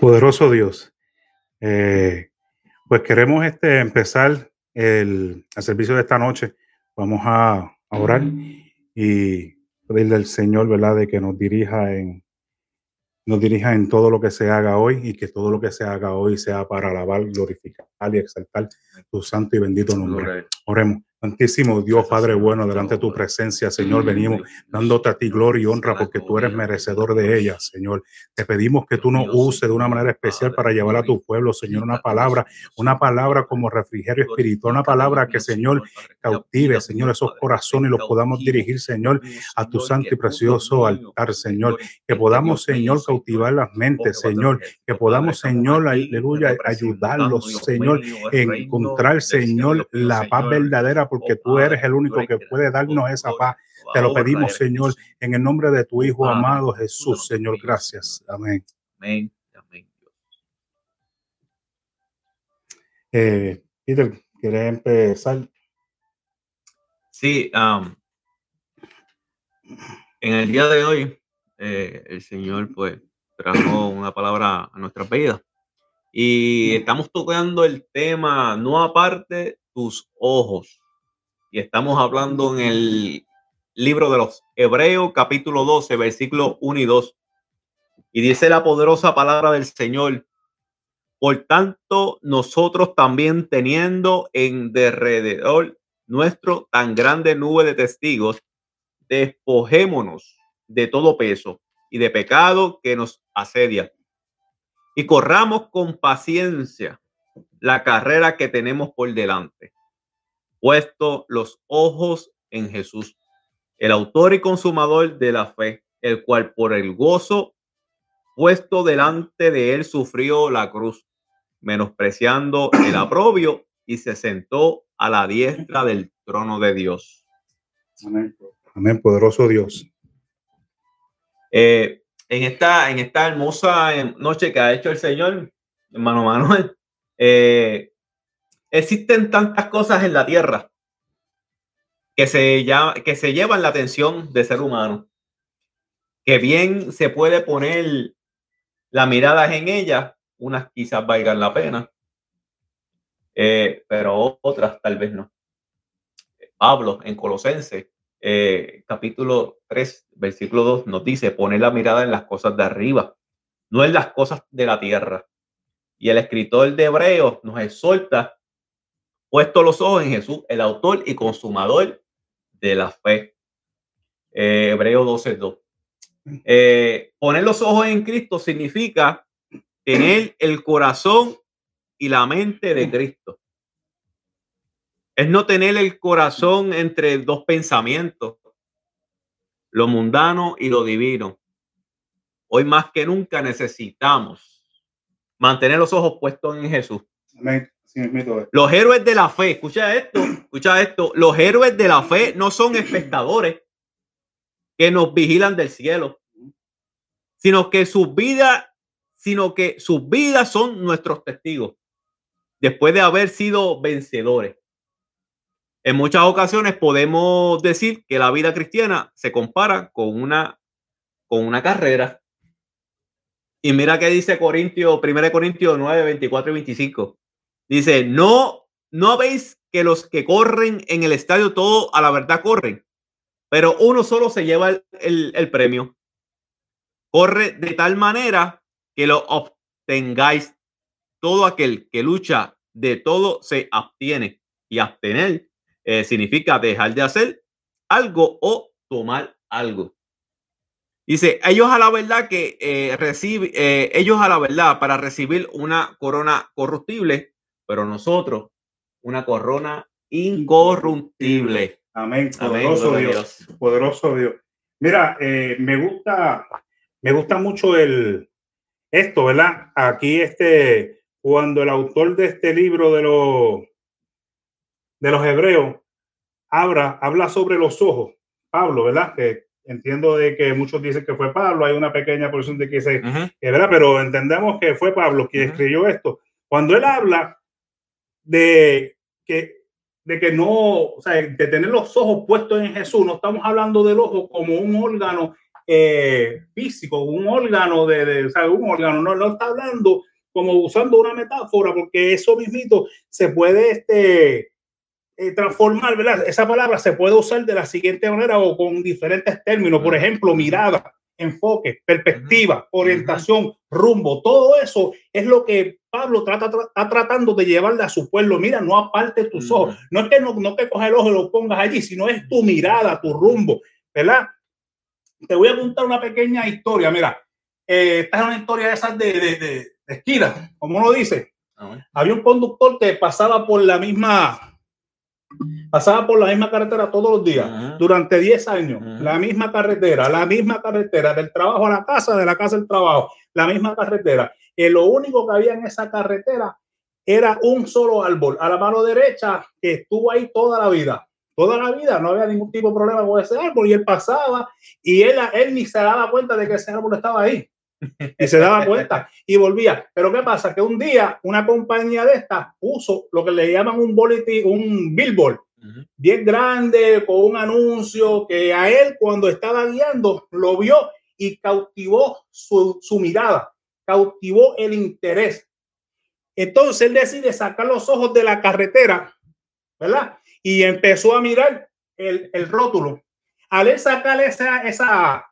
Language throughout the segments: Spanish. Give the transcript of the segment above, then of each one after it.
Poderoso Dios. Eh, pues queremos este, empezar el, servicio de esta noche. Vamos a, orar y pedirle al Señor, ¿verdad?, de que nos dirija en nos dirija en todo lo que se haga hoy y que todo lo que se haga hoy sea para alabar, glorificar y exaltar tu santo y bendito nombre. Oremos. Santísimo Dios, Padre bueno, delante de tu presencia, Señor, venimos dándote a ti gloria y honra porque tú eres merecedor de ella, Señor. Te pedimos que tú nos uses de una manera especial para llevar a tu pueblo, Señor, una palabra, una palabra como refrigerio espiritual, una palabra que, Señor, cautive, Señor, esos corazones y los podamos dirigir, Señor, a tu santo y precioso altar, Señor. Que podamos, Señor, cautivar las mentes, Señor. Que podamos, Señor, aleluya, ayudarlos, Señor, encontrar, Señor, la paz verdadera porque tú eres el único que puede darnos esa paz. Te lo pedimos, Señor, en el nombre de tu Hijo amado Jesús, Señor. Gracias. Amén. Amén. Eh, Peter, ¿quieres empezar? Sí, en el día de hoy, eh, el Señor pues trajo una palabra a nuestra vida y estamos tocando el tema no aparte tus ojos y estamos hablando en el libro de los Hebreos, capítulo 12, versículo 1 y 2. Y dice la poderosa palabra del Señor. Por tanto, nosotros también teniendo en derredor nuestro tan grande nube de testigos, despojémonos de todo peso y de pecado que nos asedia. Y corramos con paciencia la carrera que tenemos por delante puesto los ojos en Jesús, el autor y consumador de la fe, el cual por el gozo puesto delante de él sufrió la cruz, menospreciando el aprobio y se sentó a la diestra del trono de Dios. Amén, Amén poderoso Dios. Eh, en, esta, en esta hermosa noche que ha hecho el Señor, hermano Manuel, eh, existen tantas cosas en la Tierra que se, que se llevan la atención del ser humano, que bien se puede poner la mirada en ellas, unas quizás valgan la pena, eh, pero otras tal vez no. Pablo en Colosense, eh, capítulo 3, versículo 2, nos dice, poner la mirada en las cosas de arriba, no en las cosas de la tierra. Y el escritor de Hebreos nos exhorta puesto los ojos en Jesús, el autor y consumador de la fe. Eh, Hebreo 12.2. Eh, poner los ojos en Cristo significa tener el corazón y la mente de Cristo. Es no tener el corazón entre dos pensamientos, lo mundano y lo divino. Hoy más que nunca necesitamos mantener los ojos puestos en Jesús. Amén. Los héroes de la fe, escucha esto, escucha esto. Los héroes de la fe no son espectadores que nos vigilan del cielo, sino que sus vidas, sino que sus vidas son nuestros testigos después de haber sido vencedores. En muchas ocasiones podemos decir que la vida cristiana se compara con una, con una carrera. Y mira qué dice Corintios, 1 Corintios 9, 24 y 25. Dice, no, no veis que los que corren en el estadio todo a la verdad corren, pero uno solo se lleva el, premio. Corre de tal manera que lo obtengáis. Todo aquel que lucha de todo se abstiene. Y abstener eh, significa dejar de hacer algo o tomar algo. Dice, ellos a la verdad que eh, recibe, eh, ellos a la verdad para recibir una corona corruptible pero nosotros una corona incorruptible. Amén. Poderoso Dios. Poderoso Dios. Mira, eh, me gusta, me gusta mucho el esto, ¿verdad? Aquí este, cuando el autor de este libro de los de los hebreos habla, habla sobre los ojos, Pablo, ¿verdad? Que entiendo de que muchos dicen que fue Pablo, hay una pequeña porción de que dice, ¿verdad? Pero entendemos que fue Pablo quien escribió esto. Cuando él habla de que, de que no, o sea, de tener los ojos puestos en Jesús, no estamos hablando del ojo como un órgano eh, físico, un órgano de, de o sea, un órgano, no, no está hablando como usando una metáfora, porque eso mismito se puede este, eh, transformar, ¿verdad? Esa palabra se puede usar de la siguiente manera o con diferentes términos, por ejemplo, mirada, enfoque, perspectiva, orientación, rumbo, todo eso es lo que Pablo trata, está tratando de llevarle a su pueblo. Mira, no aparte tus ojos, no es que no, no que coges el ojo y lo pongas allí, sino es tu mirada, tu rumbo, ¿verdad? Te voy a contar una pequeña historia, mira, eh, esta es una historia de esas de, de, de, esquina, como uno dice. Ah, Había un conductor que pasaba por la misma Pasaba por la misma carretera todos los días, durante 10 años, la misma carretera, la misma carretera, del trabajo a la casa, de la casa al trabajo, la misma carretera. Y lo único que había en esa carretera era un solo árbol a la mano derecha que estuvo ahí toda la vida. Toda la vida no había ningún tipo de problema con ese árbol y él pasaba y él, él ni se daba cuenta de que ese árbol estaba ahí y se daba cuenta y volvía. Pero ¿qué pasa? Que un día una compañía de estas puso lo que le llaman un boletín, un billboard, bien grande, con un anuncio que a él cuando estaba guiando lo vio y cautivó su, su mirada, cautivó el interés. Entonces él decide sacar los ojos de la carretera, ¿verdad? Y empezó a mirar el, el rótulo. Al él sacar esa, esa,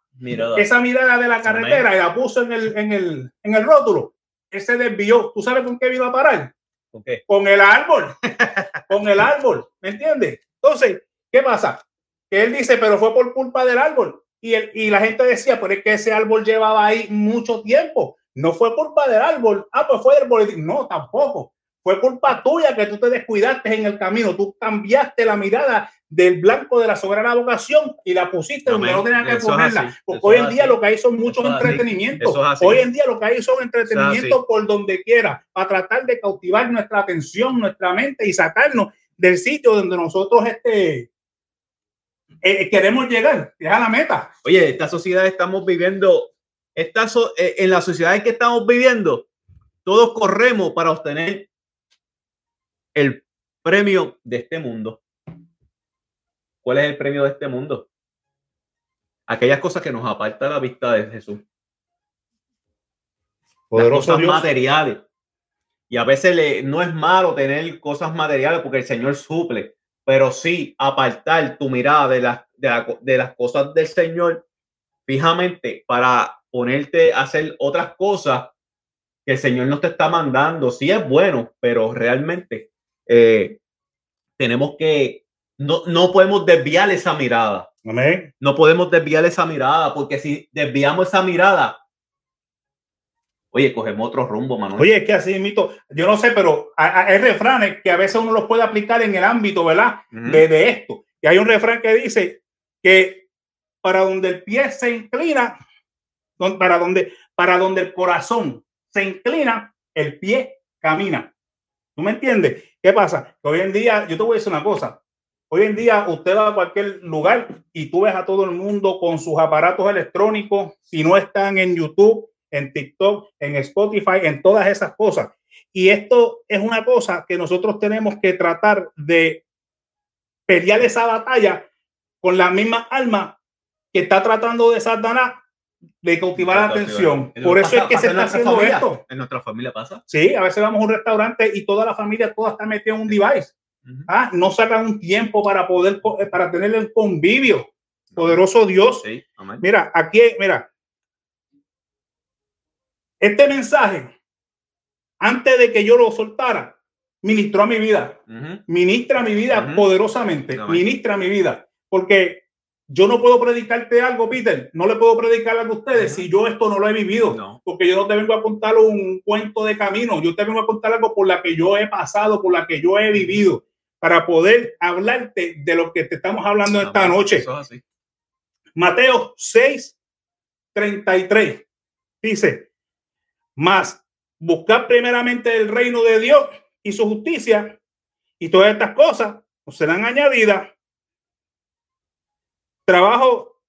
esa mirada de la carretera y la puso en el, en el, en el rótulo. Ese desvió. ¿Tú sabes con qué vino a parar? ¿Con qué? Con el árbol. con el árbol. ¿Me entiendes? Entonces, ¿qué pasa? Que él dice, pero fue por culpa del árbol. Y, el, y la gente decía, pero es que ese árbol llevaba ahí mucho tiempo. No fue culpa del árbol. Ah, pues fue del boletín. No, tampoco. Fue culpa tuya que tú te descuidaste en el camino. Tú cambiaste la mirada del blanco de la soberana vocación y la pusiste donde no tenía que ponerla. Porque hoy en día lo que hay son muchos entretenimientos. Hoy en día lo que hay son entretenimientos por donde quiera, para tratar de cautivar nuestra atención, nuestra mente y sacarnos del sitio donde nosotros este, eh, queremos llegar, es a la meta. Oye, esta sociedad estamos viviendo, esta eh, en la sociedad en que estamos viviendo, todos corremos para obtener el premio de este mundo. ¿Cuál es el premio de este mundo? Aquellas cosas que nos apartan la vista de Jesús. Poderosos cosas materiales. Y a veces le, no es malo tener cosas materiales porque el Señor suple, pero sí apartar tu mirada de las, de, las cosas del Señor fijamente para ponerte a hacer otras cosas que el Señor nos te está mandando. Sí es bueno, pero realmente eh, tenemos que no, no podemos desviar esa mirada. No podemos desviar esa mirada, porque si desviamos esa mirada, oye, cogemos otro rumbo, Manuel. Oye, es que así mito, yo no sé, pero hay refranes que a veces uno los puede aplicar en el ámbito, ¿verdad? de, de, esto. Y hay un refrán que dice que para donde el pie se inclina, para donde, para donde el corazón se inclina, el pie camina. ¿Tú me entiendes? ¿Qué pasa? hoy en día, yo te voy a decir una cosa, Hoy en día usted va a cualquier lugar y tú ves a todo el mundo con sus aparatos electrónicos, si no están en YouTube, en TikTok, en Spotify, en todas esas cosas. Y esto es una cosa que nosotros tenemos que tratar de pelear esa batalla con la misma alma que está tratando de Satanás de cautivar la atención. Por eso es que se está haciendo esto. En nuestra familia pasa. Sí, a veces vamos a un restaurante y toda la familia toda está metida en un device. Ah, no sacan un tiempo para poder, eh, para tener el convivio. Poderoso Dios. mira, aquí, mira. Este mensaje, antes de que yo lo soltara, ministró a mi vida. Ministra mi vida poderosamente. Ministra mi vida. Porque yo no puedo predicarte algo, Peter. No le puedo predicar algo a ustedes si yo esto no lo he vivido. Porque yo no te vengo a contar un cuento de camino. Yo te vengo a contar algo por la que yo he pasado, por la que yo he vivido para poder hablarte de lo que te estamos hablando esta noche. Mateo 6, 33 dice, más buscar primeramente el reino de Dios y su justicia y todas estas cosas os serán añadidas. Trabajo,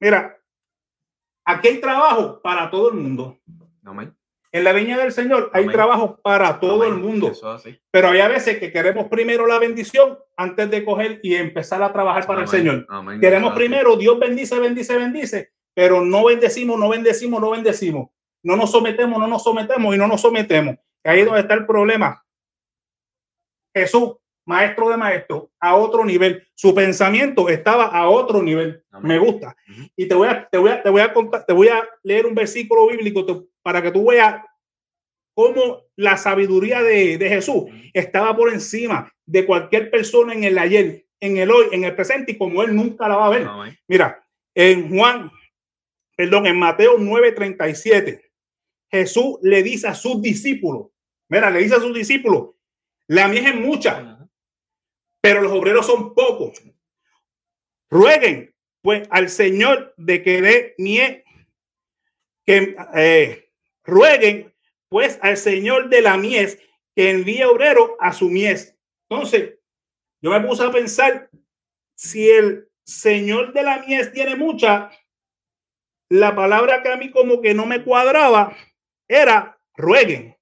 mira, aquí hay trabajo para todo el mundo. Amén. En la viña del Señor hay trabajo para todo el mundo. Pero hay a veces que queremos primero la bendición antes de coger y empezar a trabajar para el Señor. Queremos primero, Dios bendice, bendice, bendice, pero no bendecimos, no bendecimos, no bendecimos. No nos sometemos, no nos sometemos y no nos sometemos. Ahí es donde está el problema. Jesús, maestro de maestro, a otro nivel. Su pensamiento estaba a otro nivel. Me gusta. Y te voy a, te voy a, te voy a contar, te voy a leer un versículo bíblico para que tú veas cómo la sabiduría de, de Jesús estaba por encima de cualquier persona en el ayer, en el hoy, en el presente y como él nunca la va a ver. Mira, en Juan, perdón, en Mateo 9:37, Jesús le dice a sus discípulos, mira, le dice a sus discípulos, la mies es mucha, pero los obreros son pocos. Rueguen pues al Señor de que dé mies, que eh, rueguen pues al Señor de la mies que envíe obrero a su mies. Entonces, yo me puse a pensar si el Señor de la mies tiene mucha, la palabra que a mí como que no me cuadraba era rueguen.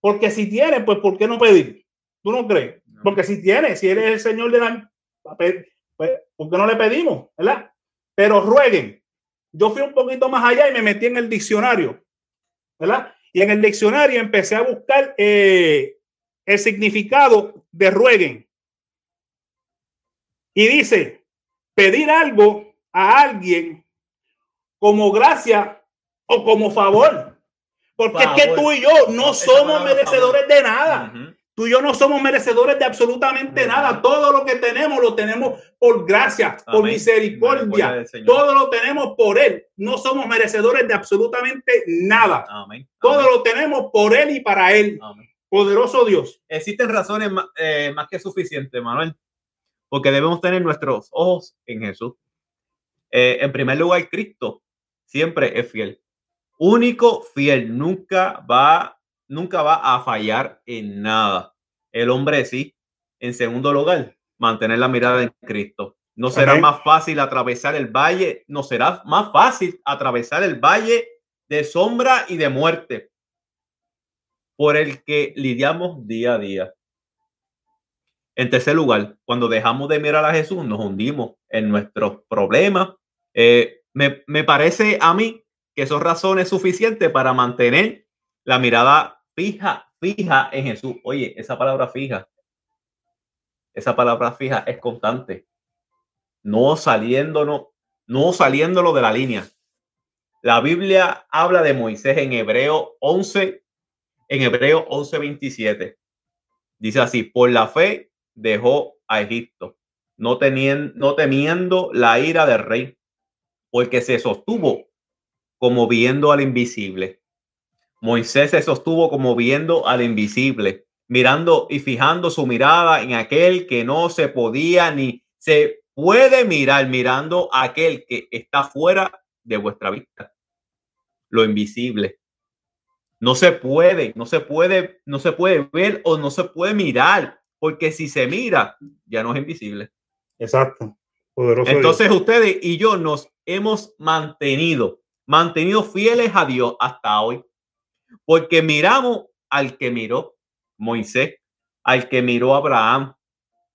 Porque si tiene, pues ¿por qué no pedir? ¿Tú no crees? Porque si tiene, si eres el Señor de la pues, ¿por qué no le pedimos? ¿Verdad? Pero rueguen. Yo fui un poquito más allá y me metí en el diccionario, ¿verdad? Y en el diccionario empecé a buscar eh, el significado de rueguen. Y dice, pedir algo a alguien como gracia o como favor. Porque es que tú y yo no somos merecedores de nada. Tú y yo no somos merecedores de absolutamente nada. Todo lo que tenemos lo tenemos por gracia, por misericordia. Todo lo tenemos por Él. No somos merecedores de absolutamente nada. Todo lo tenemos por Él y para Él. Poderoso Dios. Existen razones eh, más que suficientes, Manuel, porque debemos tener nuestros ojos en Jesús. Eh, en primer lugar, Cristo siempre es fiel. Único fiel, nunca va, nunca va a fallar en nada. El hombre sí. En segundo lugar, mantener la mirada en Cristo. No será más fácil atravesar el valle, no será más fácil atravesar el valle de sombra y de muerte por el que lidiamos día a día. En tercer lugar, cuando dejamos de mirar a Jesús, nos hundimos en nuestros problemas. Eh, me, me, parece a mí que son razones suficientes para mantener la mirada fija, fija en Jesús. Oye, esa palabra fija, esa palabra fija es constante. No saliéndonos, no saliéndolo de la línea. La Biblia habla de Moisés en Hebreo 11, en Hebreo 11, 27. Dice así, por la fe dejó a Egipto, no, teniendo, no temiendo la ira del rey, porque se sostuvo como viendo al invisible. Moisés se sostuvo como viendo al invisible, mirando y fijando su mirada en aquel que no se podía ni se puede mirar, mirando a aquel que está fuera de vuestra vista. Lo invisible. No se puede, no se puede, no se puede ver o no se puede mirar, porque si se mira, ya no es invisible. Exacto. Entonces ustedes y yo nos hemos mantenido, mantenido fieles a Dios hasta hoy, porque miramos al que miró Moisés, al que miró Abraham,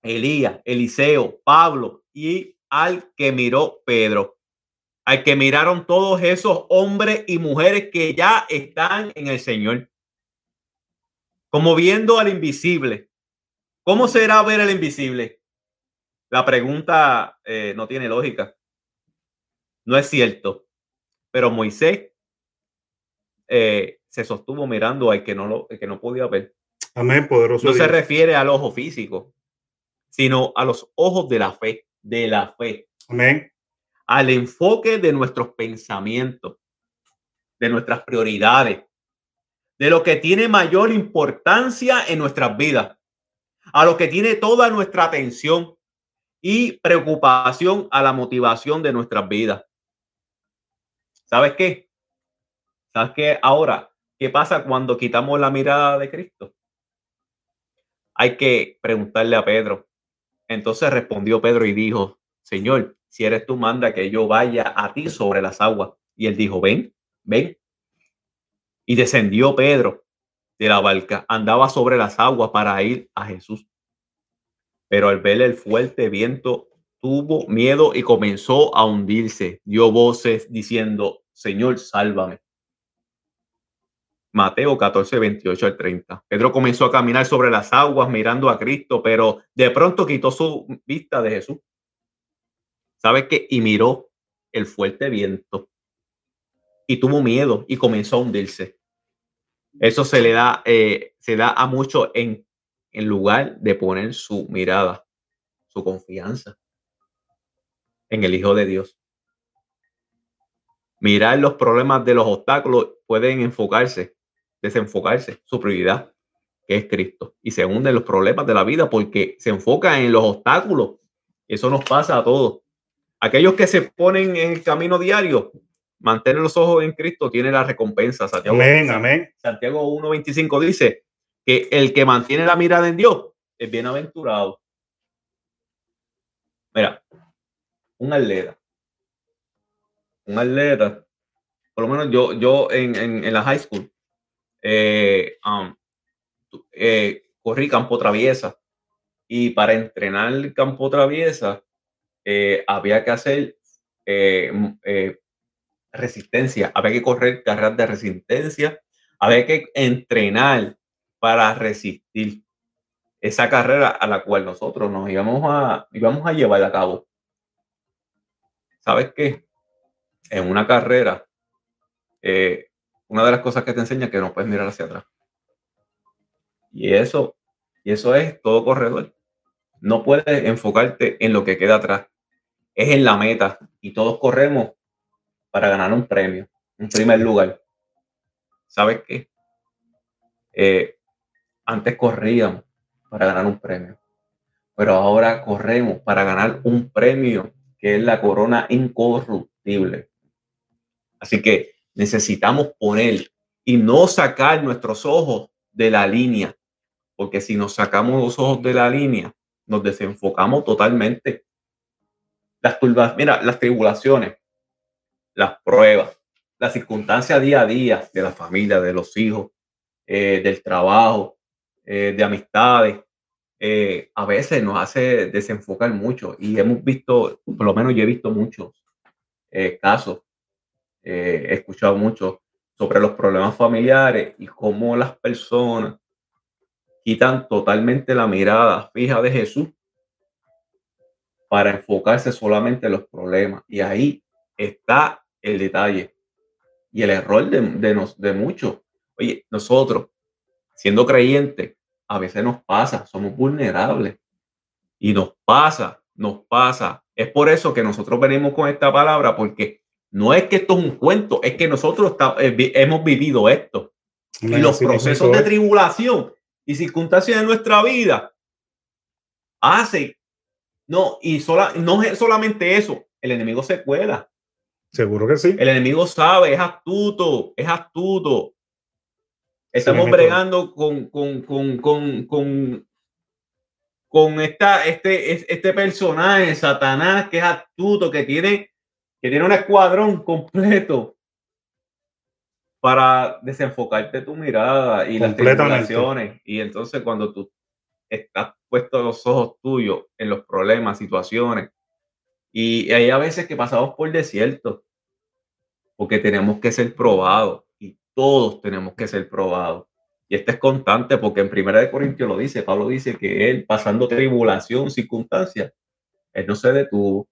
Elías, Eliseo, Pablo y al que miró Pedro al que miraron todos esos hombres y mujeres que ya están en el Señor. Como viendo al invisible. ¿Cómo será ver al invisible? La pregunta eh, no tiene lógica. No es cierto. Pero Moisés eh, se sostuvo mirando al que no, lo, que no podía ver. Amén, poderoso. No se refiere al ojo físico, sino a los ojos de la fe, de la fe. Amén al enfoque de nuestros pensamientos, de nuestras prioridades, de lo que tiene mayor importancia en nuestras vidas, a lo que tiene toda nuestra atención y preocupación a la motivación de nuestras vidas. ¿Sabes qué? ¿Sabes qué? Ahora, ¿qué pasa cuando quitamos la mirada de Cristo? Hay que preguntarle a Pedro. Entonces respondió Pedro y dijo, Señor, si eres tú, manda que yo vaya a ti sobre las aguas. Y él dijo, ven, ven. Y descendió Pedro de la barca, andaba sobre las aguas para ir a Jesús. Pero al ver el fuerte viento tuvo miedo y comenzó a hundirse. Dio voces diciendo, Señor, sálvame. Mateo 14, 28 al 30. Pedro comenzó a caminar sobre las aguas mirando a Cristo, pero de pronto quitó su vista de Jesús. ¿Sabes qué? Y miró el fuerte viento y tuvo miedo y comenzó a hundirse. Eso se le da, eh, se da a mucho en, en lugar de poner su mirada, su confianza en el Hijo de Dios. Mirar los problemas de los obstáculos pueden enfocarse desenfocarse, su prioridad, que es Cristo. Y se hunden los problemas de la vida porque se enfoca en los obstáculos. Eso nos pasa a todos. Aquellos que se ponen en el camino diario, mantener los ojos en Cristo, tiene la recompensa. Santiago, amén, amén. Santiago 1.25 dice que el que mantiene la mirada en Dios es bienaventurado. Mira, un atleta, un atleta, por lo menos yo, yo en, en, en la high school, eh, um, eh, corrí campo traviesa y para entrenar el campo traviesa eh, había que hacer resistencia, había que correr carreras de resistencia, había que entrenar para resistir esa carrera a la cual nosotros nos íbamos a, íbamos a llevar a cabo. ¿Sabes qué? En una carrera, eh, una de las cosas que te enseña es que no puedes mirar hacia atrás. Y eso, y eso es todo corredor. No puedes enfocarte en lo que queda atrás. Es en la meta. Y todos corremos para ganar un premio, un primer lugar. ¿Sabes qué? Eh, antes corríamos para ganar un premio, pero ahora corremos para ganar un premio que es la corona incorruptible. Así que necesitamos poner y no sacar nuestros ojos de la línea, porque si nos sacamos los ojos de la línea, nos desenfocamos totalmente. Las turbas, mira, las tribulaciones, las pruebas, las circunstancias día a día de la familia, de los hijos, eh, del trabajo, eh, de amistades, eh, a veces nos hace desenfocar mucho y hemos visto, por lo menos yo he visto muchos casos eh, he escuchado mucho sobre los problemas familiares y cómo las personas quitan totalmente la mirada fija de Jesús para enfocarse solamente en los problemas. Y ahí está el detalle y el error de, de, muchos. Oye, nosotros, siendo creyentes, a veces nos pasa, somos vulnerables. Y nos pasa, nos pasa. Es por eso que nosotros venimos con esta palabra, porque no es que esto es un cuento, es que nosotros eh, hemos vivido esto. y los procesos de tribulación y circunstancias de nuestra vida hacen, no, y sola, no es solamente eso, el enemigo se cuela. Seguro que sí. El enemigo sabe, es astuto, es astuto. Estamos bregando con, con, con, con, con, con esta, este, este personaje, Satanás, que es astuto, que tiene que tiene un escuadrón completo para desenfocarte tu mirada y las tribulaciones. Y entonces cuando tú estás puesto los ojos tuyos en los problemas, situaciones, y hay a veces que pasamos por desierto, porque tenemos que ser probados y todos tenemos que ser probados. Y este es constante porque en Primera de Corintios lo dice, Pablo dice que él pasando tribulación, circunstancias, él no se detuvo,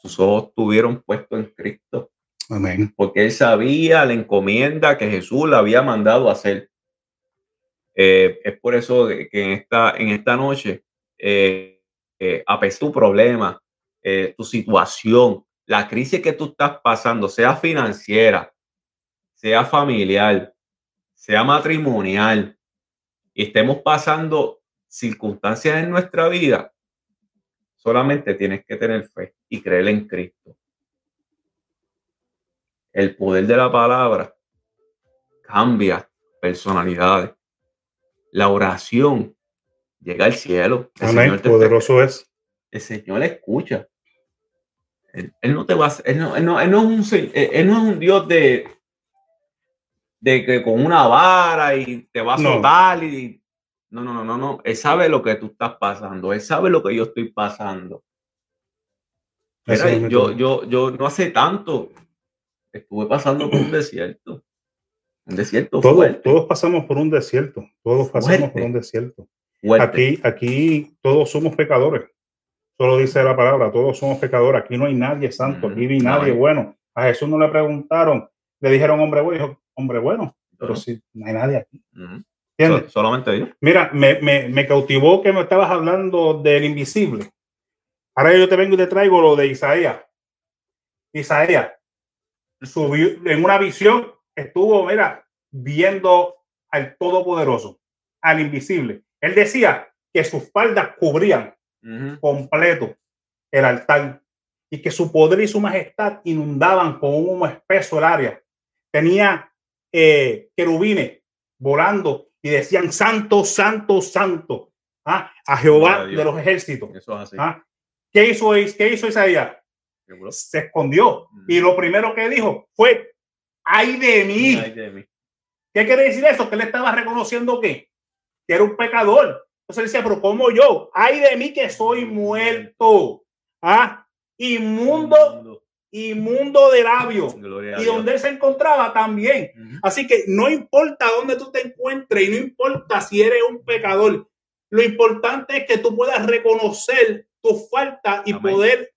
sus ojos estuvieron puestos en Cristo. Amén. Porque él sabía la encomienda que Jesús le había mandado hacer. Eh, es por eso que en esta, en esta noche, eh, eh, a pesar de tu problema, tu situación, la crisis que tú estás pasando, sea financiera, sea familiar, sea matrimonial, y estemos pasando circunstancias en nuestra vida, Solamente tienes que tener fe y creer en Cristo. El poder de la palabra cambia personalidades. La oración llega al cielo. Amén. Poderoso es. El Señor escucha. Él, no te va a, él no, él no, es un, él no es un Dios de, de que con una vara y te va a soltar y no, no, no, no, no. Él sabe lo que tú estás pasando. Él sabe lo que yo estoy pasando. yo, yo, yo no hace tanto estuve pasando por un desierto. Un desierto todos, Todos pasamos por un desierto. Todos pasamos por un desierto. Aquí, aquí todos somos pecadores. Solo dice la palabra, todos somos pecadores. Aquí no hay nadie santo, aquí ni nadie bueno. A Jesús no le preguntaron, le dijeron hombre bueno, hombre bueno, pero sí, no hay nadie aquí. Solamente yo. Mira, me, me, me, cautivó que me estabas hablando del invisible. Ahora yo te vengo y te traigo lo de Isaías. Isaías subió en una visión, estuvo, mira, viendo al Todopoderoso, al invisible. Él decía que sus espaldas cubrían completo el altar y que su poder y su majestad inundaban con un humo espeso el área. Tenía eh, querubines volando y decían santo, santo, santo ¿ah? a Jehová de los ejércitos. ¿ah? ¿Qué hizo, ¿Qué hizo Isaías? Se escondió y lo primero que dijo fue, ay de mí. ¿Qué quiere decir eso? Que él estaba reconociendo que, que era un pecador, entonces él decía, pero como yo, ay de mí que soy muerto, ah, inmundo, inmundo de labio. y donde él se encontraba también. Así que no importa dónde tú te encuentres y no importa si eres un pecador, lo importante es que tú puedas reconocer tu falta y poder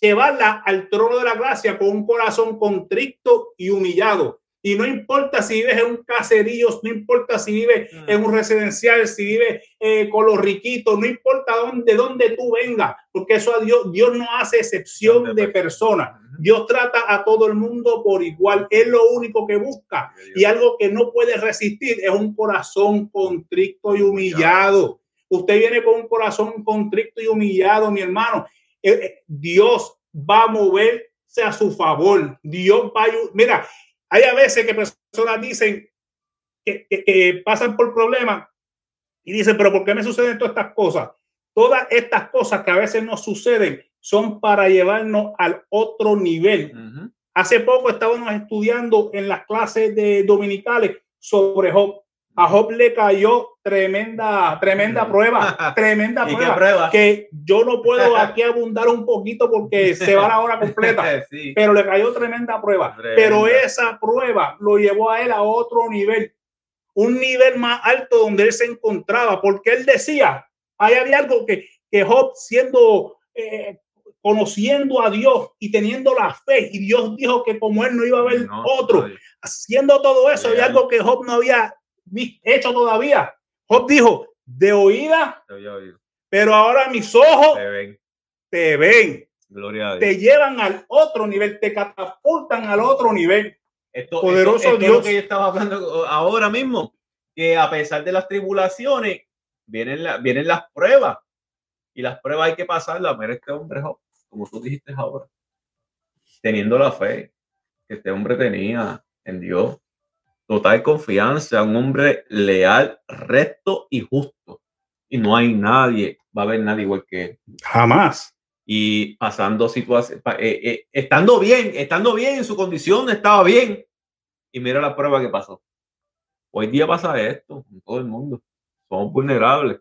llevarla al trono de la gracia con un corazón contrito y humillado. Y no importa si vives en un caserío, no importa si vives mm. en un residencial, si vives eh, con los riquitos, no importa dónde, dónde tú vengas, porque eso a Dios, Dios no hace excepción de personas. Dios trata a todo el mundo por igual. Es lo único que busca. Y algo que no puede resistir es un corazón contrito y humillado. Usted viene con un corazón contrito y humillado, mi hermano. Eh, eh, Dios va a moverse a su favor. Dios va a... Mira, hay a veces que personas dicen que, pasan por problemas y dicen, pero ¿por qué me suceden todas estas cosas? Todas estas cosas que a veces nos suceden son para llevarnos al otro nivel. Hace poco estábamos estudiando en las clases de dominicales sobre Job. A Job le cayó tremenda, tremenda prueba, tremenda prueba, que yo no puedo aquí abundar un poquito porque se va la hora completa, pero le cayó tremenda prueba. Pero esa prueba lo llevó a él a otro nivel, un nivel más alto donde él se encontraba, porque él decía, ahí había algo que, que Job siendo... Eh, conociendo a Dios y teniendo la fe, y Dios dijo que como él no iba a haber otro, haciendo todo eso, había algo que Job no había hecho todavía. Job dijo, de oída, pero ahora mis ojos te ven. Te llevan al otro nivel, te catapultan al otro nivel. Esto, Poderoso Dios. que yo estaba hablando ahora mismo, que a pesar de las tribulaciones, vienen, vienen las pruebas. Y las pruebas hay que pasarlas. Mira este hombre, como tú dijiste ahora, teniendo la fe que este hombre tenía en Dios, total confianza, un hombre leal, recto y justo. Y no hay nadie, va a haber nadie igual que él. Jamás. Y pasando situaciones, eh, eh, estando bien, estando bien en su condición, estaba bien. Y mira la prueba que pasó. Hoy día pasa esto en todo el mundo. Somos vulnerables.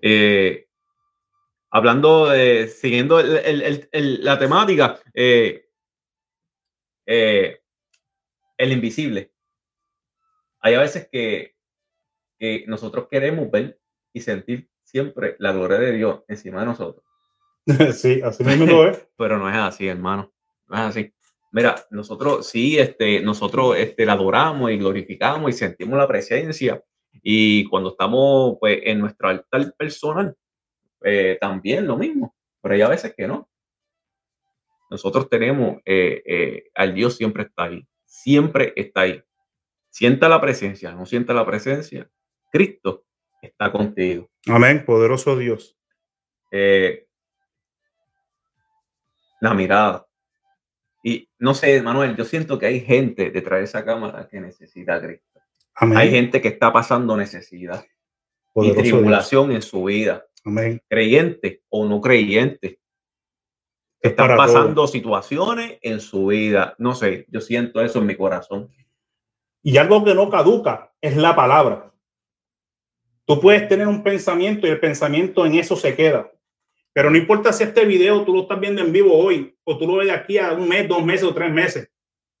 Eh, hablando de, siguiendo la temática, eh, el invisible. Hay a veces que, nosotros queremos ver y sentir siempre la gloria de Dios encima de nosotros. Sí, así mismo es. Pero no es así, hermano. No es así. Mira, nosotros sí, este, nosotros este, la adoramos y glorificamos y sentimos la presencia. Y cuando estamos pues, en nuestro altar personal, eh, también lo mismo. Pero hay a veces que no. Nosotros tenemos, eh, eh, al Dios siempre está ahí siempre está ahí. Sienta la presencia, no sienta la presencia. Cristo está contigo. Amén, poderoso Dios. Eh, la mirada. Y no sé, Manuel, yo siento que hay gente detrás de esa cámara que necesita a Cristo. Hay gente que está pasando necesidad y tribulación en su vida. Amén. Creyente o no creyente están pasando situaciones en su vida. No sé, yo siento eso en mi corazón. Y algo que no caduca es la palabra. Tú puedes tener un pensamiento y el pensamiento en eso se queda. Pero no importa si este video tú lo estás viendo en vivo hoy o tú lo ves de aquí a un mes, dos meses o tres meses.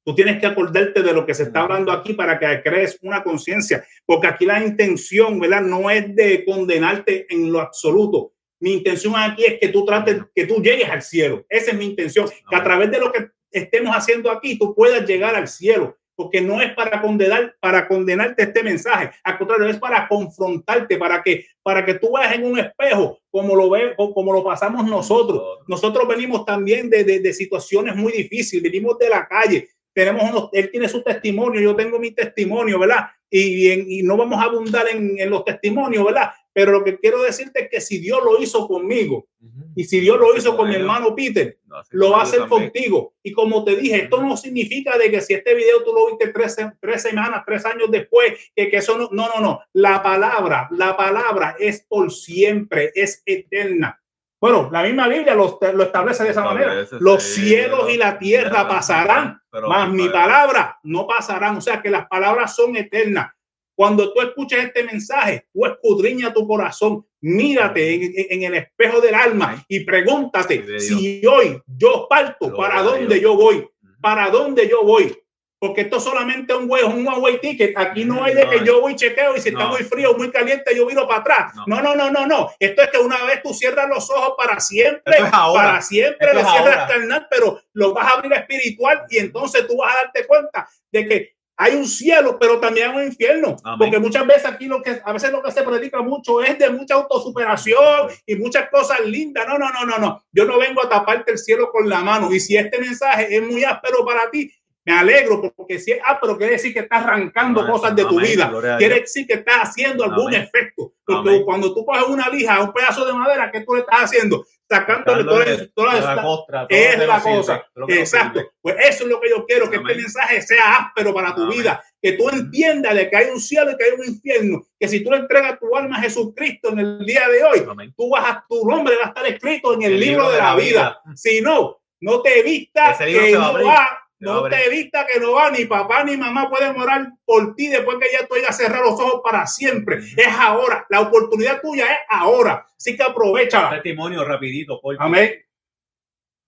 Tú tienes que acordarte de lo que se está hablando aquí para que crees una conciencia, porque aquí la intención, ¿verdad? No es de condenarte en lo absoluto. Mi intención aquí es que tú trates, que tú llegues al cielo. Esa es mi intención, que a través de lo que estemos haciendo aquí, tú puedas llegar al cielo porque no es para condenar, para condenarte este mensaje, al contrario, es para confrontarte, para que, para que tú veas en un espejo como lo ve, como lo pasamos nosotros. Nosotros venimos también de, de, de situaciones muy difíciles, venimos de la calle, tenemos unos, él tiene su testimonio, yo tengo mi testimonio, ¿verdad? Y, y no vamos a abundar en, en, los testimonios, ¿verdad? Pero lo que quiero decirte es que si Dios lo hizo conmigo y si Dios lo hizo con mi hermano Peter, lo va a hacer contigo. Y como te dije, esto no significa de que si este video tú lo viste tres, tres semanas, tres años después, que, que eso no, no, no, no. La palabra, la palabra es por siempre, es eterna. Bueno, la misma Biblia lo, lo establece de esa manera. Los cielos y la tierra pasarán, mas mi palabra no pasarán. O sea que las palabras son eternas. Cuando tú escuches este mensaje, tú escudriña tu corazón, mírate en, en, el espejo del alma y pregúntate si hoy yo parto, ¿para dónde yo voy? ¿Para dónde yo voy? porque esto solamente es un way, un one way ticket. Aquí no hay de que yo voy chequeo y si está muy frío, muy caliente, yo viro para atrás. No. no, no, no, no. Esto es que una vez tú cierras los ojos para siempre, para siempre lo cierras carnal, pero lo vas a abrir espiritual y entonces tú vas a darte cuenta de que hay un cielo, pero también hay un infierno. Porque muchas veces aquí lo que a veces lo que se predica mucho es de mucha autosuperación y muchas cosas lindas. No, no, no, no, no. Yo no vengo a taparte el cielo con la mano. Y si este mensaje es muy áspero para ti, me alegro porque si ah, pero quiere decir que estás arrancando cosas de tu vida. Quiere decir que estás haciendo algún efecto. Porque cuando tú coges una lija, un pedazo de madera, ¿qué tú le estás haciendo? Sacándole toda, toda, la, costra, es la cosa. Exacto. Pues eso es lo que yo quiero, que este mensaje sea áspero para tu vida. Que tú entiendas de que hay un cielo y que hay un infierno. Que si tú le entregas tu alma a Jesucristo en el día de hoy, tú vas a, tu nombre va a estar escrito en el, libro, de la, vida. Si no, no te vistas que no va no te vista que no va, ni papá ni mamá pueden morar por ti después que ya tú hayas cerrado los ojos para siempre. Es ahora. La oportunidad tuya es ahora. Así que aprovecha. Testimonio rapidito, por Amén.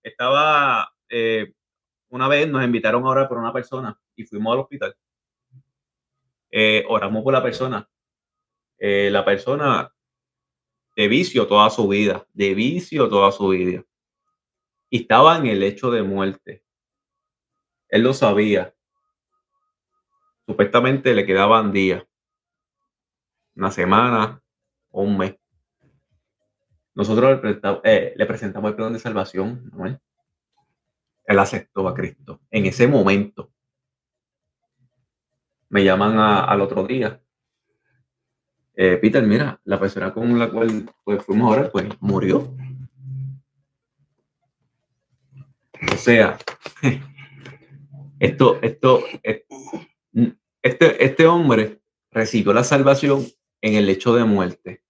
Estaba, eh, una vez nos invitaron a orar por una persona y fuimos al hospital. Eh, oramos por la persona. Eh, la persona de vicio toda su vida, de vicio toda su vida. Y estaba en el hecho de muerte él lo sabía. Supuestamente le quedaban días, una semana o un mes. Nosotros le presentamos, eh, le presentamos el plan de salvación. ¿no? Él aceptó a Cristo. En ese momento, me llaman al otro día. Eh, Peter, mira, la persona con la cual pues, fuimos a orar, pues murió. O sea, Esto, esto, este, este hombre recibió la salvación en el hecho de muerte.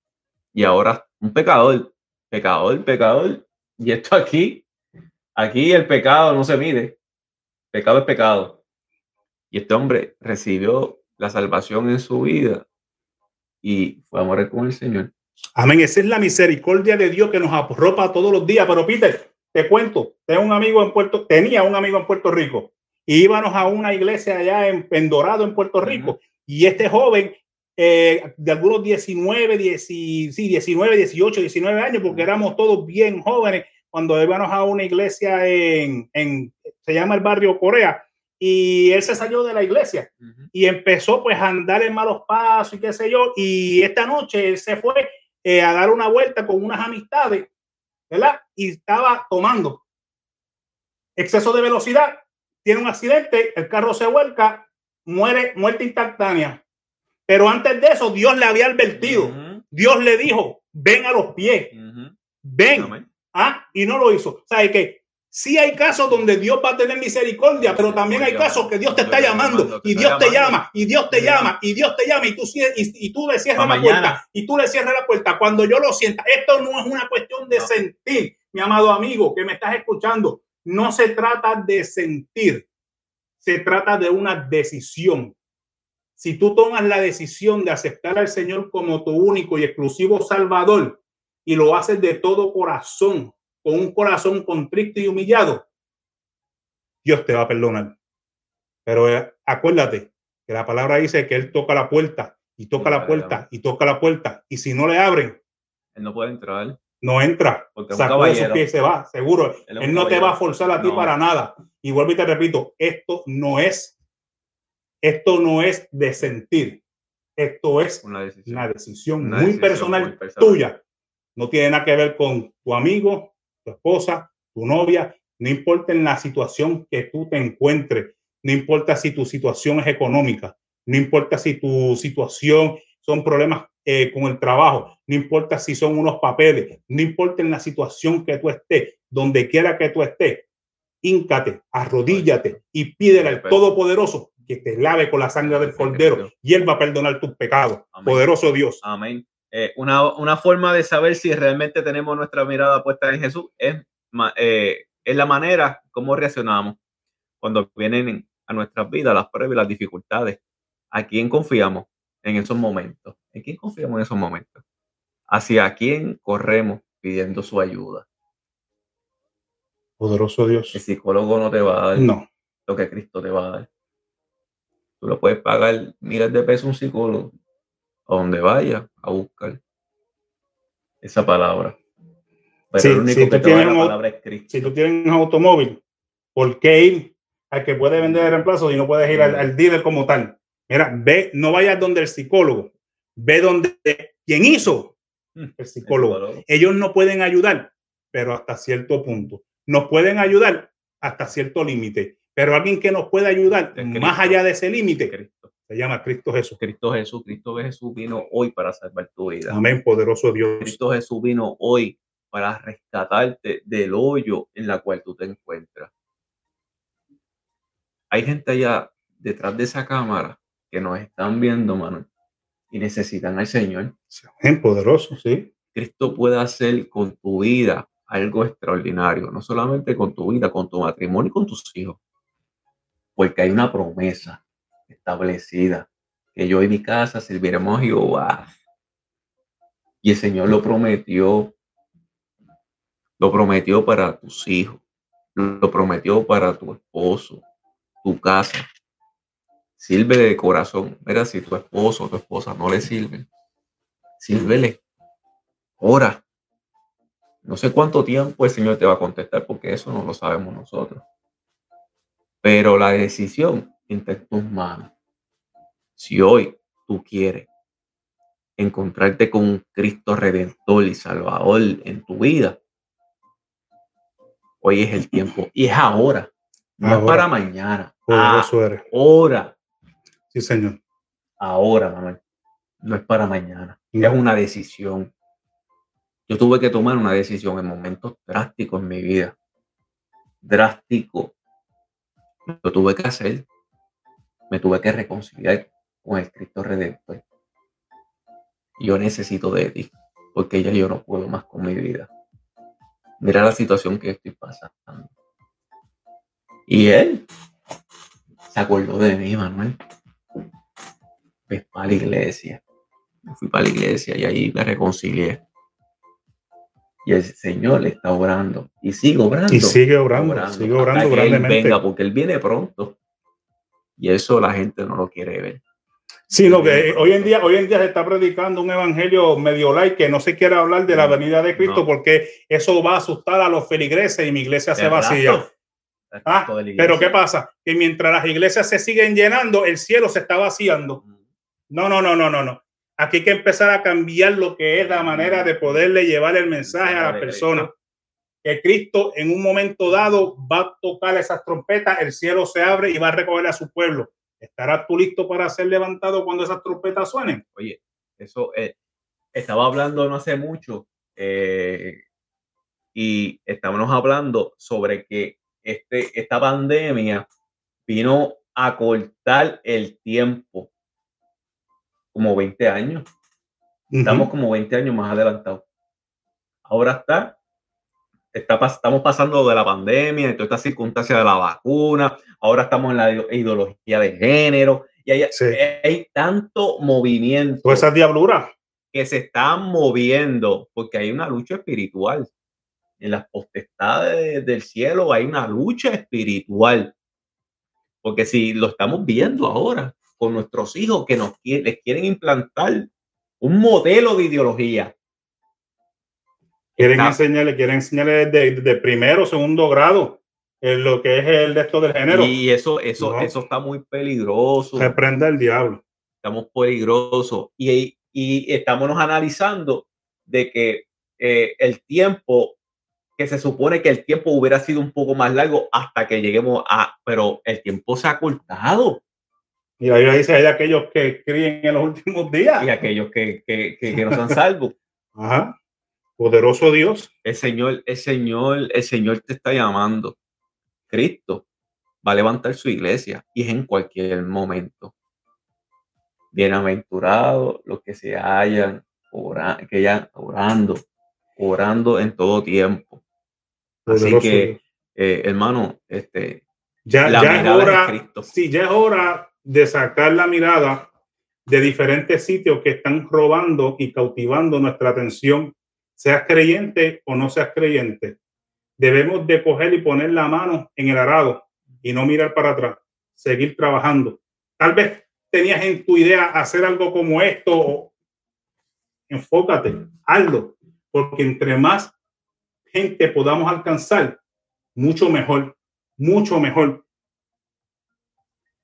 Y ahora un pecador, pecador, pecador. Y esto aquí, aquí el pecado no se mide. Pecado es pecado. Y este hombre recibió la salvación en su vida y fue a morir con el Señor. Amén. Esa es la misericordia de Dios que nos arropa todos los días. Pero Peter, te cuento, tengo un amigo en Puerto, tenía un amigo en Puerto Rico íbamos a una iglesia allá en, Dorado, en Puerto Rico, y este joven eh, de algunos 19, 10, sí, 19, 18, 19 años, porque éramos todos bien jóvenes cuando íbamos a una iglesia en, en se llama el barrio Corea, y él se salió de la iglesia y empezó pues a andar en malos pasos y qué sé yo, y esta noche él se fue eh, a dar una vuelta con unas amistades, ¿verdad? Y estaba tomando exceso de velocidad tiene un accidente, el carro se vuelca, muere, muerte instantánea. Pero antes de eso, Dios le había advertido. Dios le dijo, ven a los pies, ven. ¿Ah? Y no lo hizo. O sea, que sí hay casos donde Dios va a tener misericordia, pero también hay casos que Dios te está llamando y Dios te llama y Dios te llama y Dios te llama y tú, y, tú le cierras la puerta y tú le cierras la puerta. Cuando yo lo sienta, esto no es una cuestión de sentir, mi amado amigo que me estás escuchando no se trata de sentir, se trata de una decisión. Si tú tomas la decisión de aceptar al Señor como tu único y exclusivo Salvador, y lo haces de todo corazón, con un corazón contrito y humillado, Dios te va a perdonar. Pero eh, acuérdate que la palabra dice que Él toca la puerta y toca la puerta y toca la puerta. Y si no le abren, Él no puede entrar. No entra. Sacude su pie y se va, seguro. Él, no te va a forzar a ti para nada. Y vuelvo y te repito, esto no es, esto no es de sentir. Esto es una decisión, muy, personal tuya. No tiene nada que ver con tu amigo, tu esposa, tu novia, no importa en la situación que tú te encuentres, no importa si tu situación es económica, no importa si tu situación son problemas eh, con el trabajo, no importa si son unos papeles, no importa en la situación que tú estés, donde quiera que tú estés, híncate, arrodíllate y pídele al Todopoderoso que te lave con la sangre del Cordero y Él va a perdonar tus pecados. Poderoso Dios. Amén. Eh, una, una, forma de saber si realmente tenemos nuestra mirada puesta en Jesús es eh, es la manera como reaccionamos cuando vienen a nuestras vidas las pruebas y las dificultades. ¿A quién confiamos en esos momentos? ¿En quién confiamos en esos momentos? ¿Hacia quién corremos pidiendo su ayuda? Poderoso Dios. El psicólogo no te va a dar no. lo que Cristo te va a dar. Tú lo puedes pagar miles de pesos un psicólogo a donde vaya a buscar esa palabra si, tú tienes un, automóvil, ¿por qué ir al que puede vender el reemplazo y no puedes ir al, dealer como tal? Mira, ve, no vayas donde el psicólogo, ve donde quien hizo mm, el psicólogo. Ellos no pueden ayudar, pero hasta cierto punto. Nos pueden ayudar hasta cierto límite, pero alguien que nos puede ayudar más allá de ese límite se llama Cristo Jesús. Cristo Jesús, Cristo Jesús vino hoy para salvar tu vida. Amén, poderoso Dios. Cristo Jesús vino hoy para rescatarte del hoyo en la cual tú te encuentras. Hay gente allá detrás de esa cámara que nos están viendo, mano, y necesitan al Señor. Es poderoso, sí. Cristo puede hacer con tu vida algo extraordinario, no solamente con tu vida, con tu matrimonio y con tus hijos, porque hay una promesa establecida que yo y mi casa serviremos a Jehová. Y el Señor lo prometió lo prometió para tus hijos. Lo prometió para tu esposo, tu casa. Sirve de corazón. Mira, si tu esposo o tu esposa no le sirven, sírvele. Ora. No sé cuánto tiempo el Señor te va a contestar porque eso no lo sabemos nosotros. Pero la decisión está en tus manos. Si hoy tú quieres encontrarte con un Cristo redentor y salvador en tu vida, Hoy es el tiempo y es ahora. No es para mañana. Ahora. Sí, señor. Ahora, Manuel. No es para mañana. Es una decisión. Yo tuve que tomar una decisión en momentos drásticos en mi vida. Drástico. Lo tuve que hacer. Me tuve que reconciliar con el Cristo Redentor. Yo necesito de ti, porque ya yo no puedo más con mi vida mira la situación que estoy pasando. Y él se acordó de mí, Manuel. Fui para la iglesia. fui para la iglesia y ahí me reconcilié. Y el Señor le está obrando. Y sigue obrando. Y sigue obrando. sigue obrando grandemente. venga, porque Él viene pronto. Y eso la gente no lo quiere ver. Sí, lo que hoy en día, hoy en día se está predicando un evangelio medio like que no se quiere hablar de la venida de Cristo porque eso va a asustar a los feligreses y mi iglesia se vacía. Ah, pero ¿qué pasa? Que mientras las iglesias se siguen llenando, el cielo se está vaciando. No, no, no, no, no, no. Aquí hay que empezar a cambiar lo que es la manera de poderle llevar el mensaje a las personas. Que Cristo en un momento dado va a tocar esas trompetas, el cielo se abre y va a recoger a su pueblo ¿Estarás tú listo para ser levantado cuando esas trompetas suenen? Oye, eso eh, estaba hablando no hace mucho eh, y estábamos hablando sobre que este, esta pandemia vino a cortar el tiempo como 20 años. Estamos como 20 años más adelantados. Ahora está estamos pasando de la pandemia, de toda esta circunstancia de la vacuna, ahora estamos en la ideología de género, y hay, hay tanto movimiento. Toda esa diablura. que se están moviendo, porque hay una lucha espiritual. En las potestades del cielo hay una lucha espiritual. Porque si lo estamos viendo ahora con nuestros hijos que nos les quieren implantar un modelo de ideología. Quieren enseñarle, quieren enseñarle desde, de primero, segundo grado, en lo que es el de esto del género. Y eso, eso, eso está muy peligroso. Se prende el diablo. Estamos peligrosos. Y, y estamos analizando de que eh, el tiempo, que se supone que el tiempo hubiera sido un poco más largo hasta que lleguemos a, pero el tiempo se ha cortado. Y ahí dice, hay aquellos que críen en los últimos días. Y aquellos que, que, que, no son salvos. Ajá. Poderoso Dios. El Señor, el Señor, el Señor te está llamando. Cristo va a levantar su iglesia y es en cualquier momento. Bienaventurados los que se hayan orando, que hayan orando, orando en todo tiempo. Así que, eh, hermano, este, ya, ya es hora, sí, ya es hora de sacar la mirada de diferentes sitios que están robando y cautivando nuestra atención, seas creyente o no seas creyente. Debemos de coger y poner la mano en el arado y no mirar para atrás, seguir trabajando. Tal vez tenías en tu idea hacer algo como esto, enfócate, hazlo, porque entre más gente podamos alcanzar, mucho mejor, mucho mejor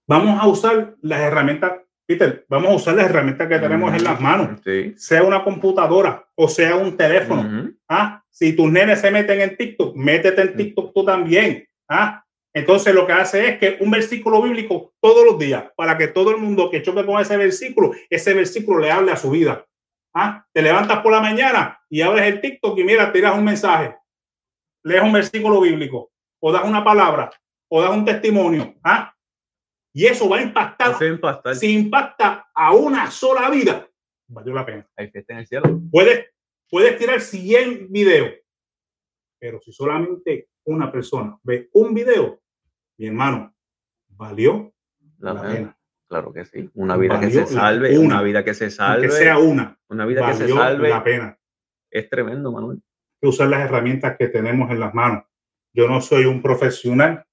vamos a usar las herramientas, Peter, vamos a usar las herramientas que tenemos en las manos, sea una computadora o sea un teléfono. ¿ah? Si tus nenes se meten en TikTok, métete en TikTok tú también. ¿ah? Entonces lo que hace es que un versículo bíblico todos los días, para que todo el mundo que choque con ese versículo, ese versículo le hable a su vida. ¿Ah? Te levantas por la mañana y abres el TikTok y mira, tiras un mensaje, lees un versículo bíblico, o das una palabra, o das un testimonio. ¿ah? Y eso va a impactar. Si impacta a una sola vida, valió la pena. Hay fiesta en el cielo. Puedes, puedes tirar 100 videos, pero si solamente una persona ve un video, mi hermano, valió la, pena. Claro que sí. Una vida que se salve, una, vida que se salve. Que sea una. Una vida que se salve. La pena. Es tremendo, Manuel. Que usar las herramientas que tenemos en las manos. Yo no soy un profesional,